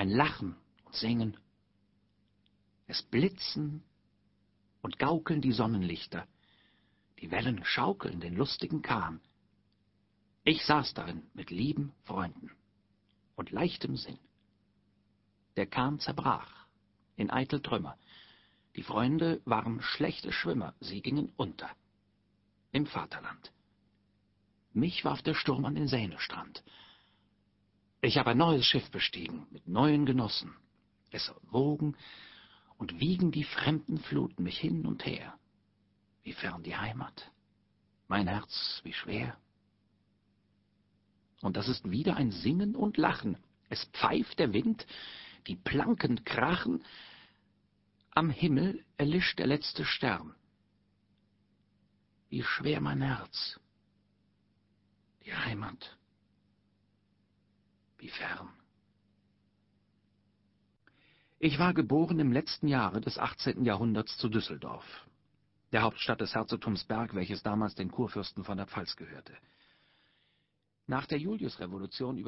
ein Lachen und Singen. Es blitzen und gaukeln die Sonnenlichter, die Wellen schaukeln den lustigen Kahn. Ich saß darin mit lieben Freunden und leichtem Sinn. Der Kahn zerbrach in eitel Trümmer. Die Freunde waren schlechte Schwimmer, sie gingen unter. Im Vaterland. Mich warf der Sturm an den Seinestrand. Ich habe ein neues Schiff bestiegen, mit neuen Genossen. Es wogen und wiegen die fremden Fluten mich hin und her. Wie fern die Heimat, mein Herz, wie schwer. Und das ist wieder ein Singen und Lachen. Es pfeift der Wind, die Planken krachen, am Himmel erlischt der letzte Stern. Wie schwer mein Herz, die Heimat, fern. Ich war geboren im letzten Jahre des 18. Jahrhunderts zu Düsseldorf, der Hauptstadt des Herzogtums Berg, welches damals den Kurfürsten von der Pfalz gehörte. Nach der Juliusrevolution